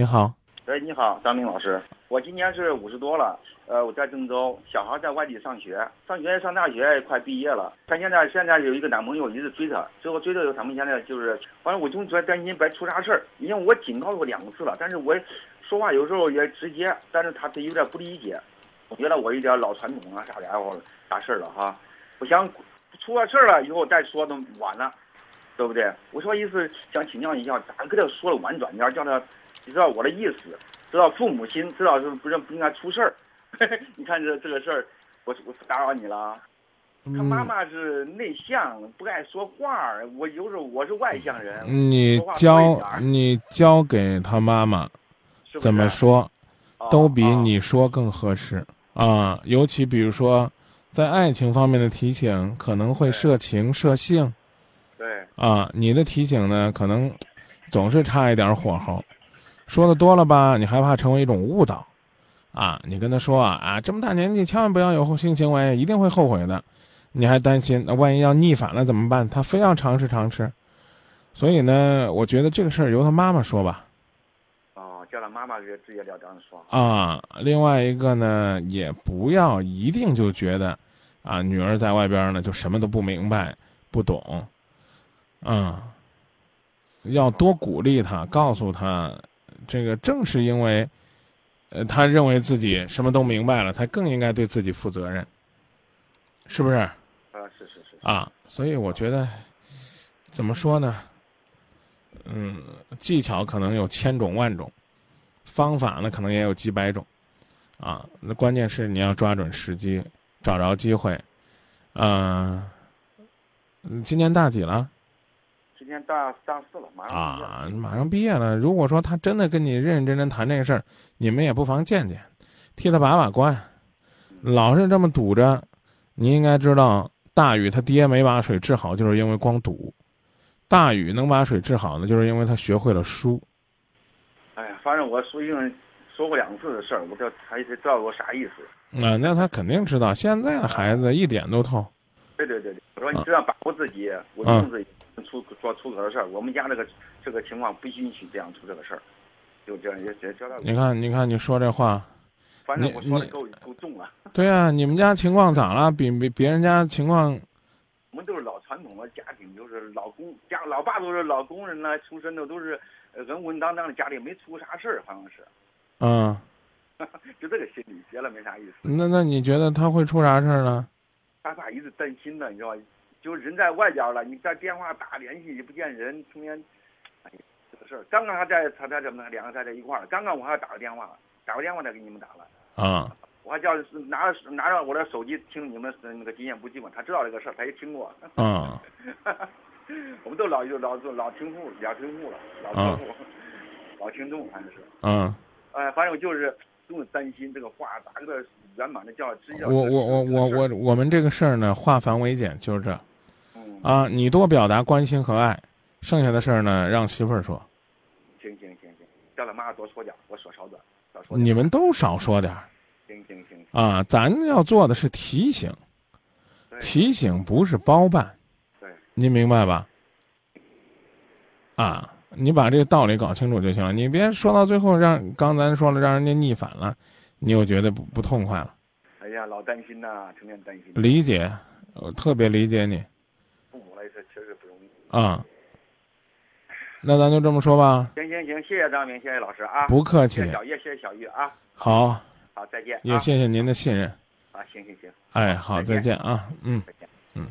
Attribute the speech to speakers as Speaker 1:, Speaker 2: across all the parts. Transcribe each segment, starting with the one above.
Speaker 1: 你好，
Speaker 2: 哎，你好，张明老师，我今年是五十多了，呃，我在郑州，小孩在外地上学，上学上大学快毕业了，他现在现在有一个男朋友一直追她，最后追到他们现在就是，反正我总在担心别出啥事儿，因为我警告过两次了，但是我说话有时候也直接，但是他他有点不理解，觉得我有点老传统啊啥的或啥事儿了哈，我想出了事儿了以后再说都晚了。对不对？我说意思想请教一下，咋跟他说的婉转点，叫他知道我的意思，知道父母亲，知道是不是不应该出事儿。你看这这个事儿，我我打扰你了。他妈妈是内向，不爱说话我有时候我是外向人。
Speaker 1: 你教你教给他妈妈怎么说，都比你说更合适啊。尤其比如说，在爱情方面的提醒，可能会涉情涉性。
Speaker 2: 对
Speaker 1: 啊，你的提醒呢，可能总是差一点火候，说的多了吧，你害怕成为一种误导，啊，你跟他说啊啊，这么大年纪千万不要有性行为，一定会后悔的，你还担心那万一要逆反了怎么办？他非要尝试尝试，所以呢，我觉得这个事儿由他妈妈说吧。
Speaker 2: 哦，叫他妈妈直接了当说。
Speaker 1: 啊，另外一个呢，也不要一定就觉得，啊，女儿在外边呢就什么都不明白不懂。嗯，要多鼓励他，告诉他，这个正是因为，呃，他认为自己什么都明白了，他更应该对自己负责任，是不是？啊，
Speaker 2: 是是是。
Speaker 1: 啊，所以我觉得，怎么说呢？嗯，技巧可能有千种万种，方法呢可能也有几百种，啊，那关键是你要抓准时机，找着机会，嗯，今年大几了？
Speaker 2: 今年大大四了，马上啊，
Speaker 1: 马上毕业了。如果说他真的跟你认认真真谈这个事儿，你们也不妨见见，替他把把关。老是这么堵着，你应该知道，大禹他爹没把水治好，就是因为光堵；大禹能把水治好呢，就是因为他学会了输。
Speaker 2: 哎呀，反正我说因为说过两次的事儿，我这他也知道我啥意思。
Speaker 1: 啊，那他肯定知道，现在的孩子一点都透。
Speaker 2: 对对对对，我说你只要把握自己，我控制。出说出格的事儿，我们家这个这个情况不允许这样出这个事儿，就这样也也交代。
Speaker 1: 你看，你看，你说这话，
Speaker 2: 反正我说的够够重了。
Speaker 1: 对啊，你们家情况咋了？比比别人家情况？
Speaker 2: 我们都是老传统的家庭，就是老公家，老爸都是老工人呢，出身的都是稳稳当当的家里，没出过啥事儿，好像是。
Speaker 1: 嗯。
Speaker 2: 就这个心理，结了没啥意思。
Speaker 1: 那那你觉得他会出啥事儿呢？
Speaker 2: 他爸一直担心呢，你知道吧？就人在外边了，你在电话打联系也不见人，中间，哎，这个事儿。刚刚还在他在怎么两个在在一块儿，刚刚我还打个电话，打个电话再给你们打了。
Speaker 1: 啊。
Speaker 2: 我还叫拿着拿着我的手机听你们那个《经验不寂寞》，他知道这个事儿，他也听过。
Speaker 1: 啊。
Speaker 2: 我们都老老老听户老听户了，老听户，老听众，反正是。
Speaker 1: 嗯。
Speaker 2: 哎，反正就是总是担心这个话打个圆满的叫。
Speaker 1: 我我我我我我们这个事儿呢，化繁为简，就是这。啊，你多表达关心和爱，剩下的事儿呢，让媳妇儿说。
Speaker 2: 行行行行，叫他妈多说点，我说少点，少说。
Speaker 1: 你们都少说点。
Speaker 2: 行行行。
Speaker 1: 啊，咱要做的是提醒，提醒不是包办。
Speaker 2: 对。
Speaker 1: 您明白吧？啊，你把这个道理搞清楚就行了，你别说到最后让刚咱说了让人家逆反了，你又觉得不不痛快了。
Speaker 2: 哎呀，老担心呐，成天担心。
Speaker 1: 理解，我特别理解你。啊，那咱就这么说吧。
Speaker 2: 行行行，谢谢张明，谢谢老师啊。
Speaker 1: 不客气。
Speaker 2: 谢谢小叶，谢谢小玉啊。
Speaker 1: 好。
Speaker 2: 好，再见。
Speaker 1: 也谢谢您的信任。
Speaker 2: 啊，行行行。
Speaker 1: 哎，好，再见啊，嗯。
Speaker 2: 再见。
Speaker 1: 嗯。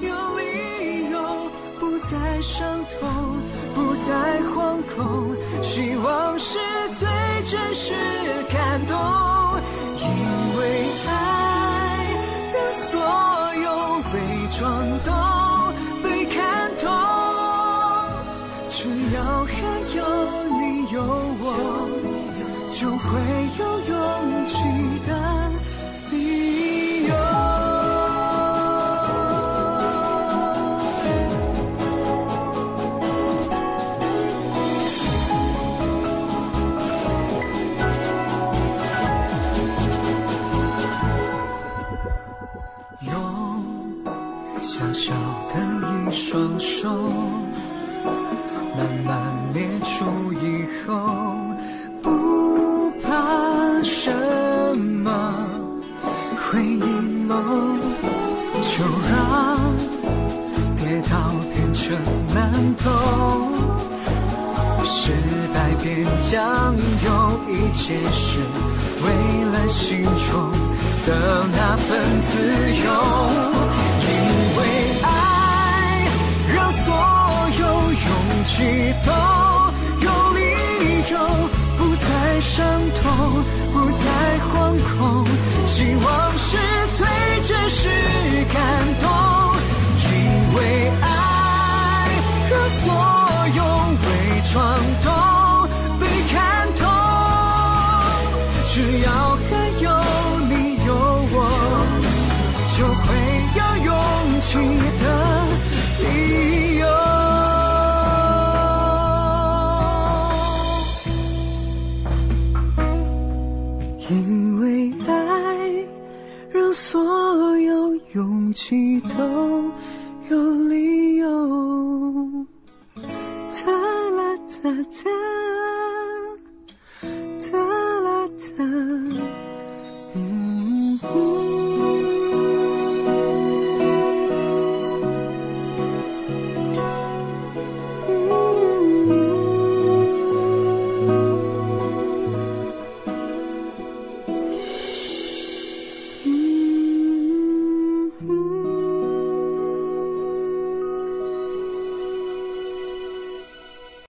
Speaker 3: 有理由不再伤痛，不再惶恐，希望是最真实感动，因为装都被看透，只要还有你有我，就会有小的一双手，慢慢列出以后，不怕什么回应喽，就让跌倒变成馒头，失败变酱油，一切是为了心中的那份自由，勇气都有理由，不再伤痛，不再惶恐，希望是最真实感动，因为爱让所有伪装都被看透，只要还有你有我，就会有勇气所有勇气都有理由。哒啦哒哒，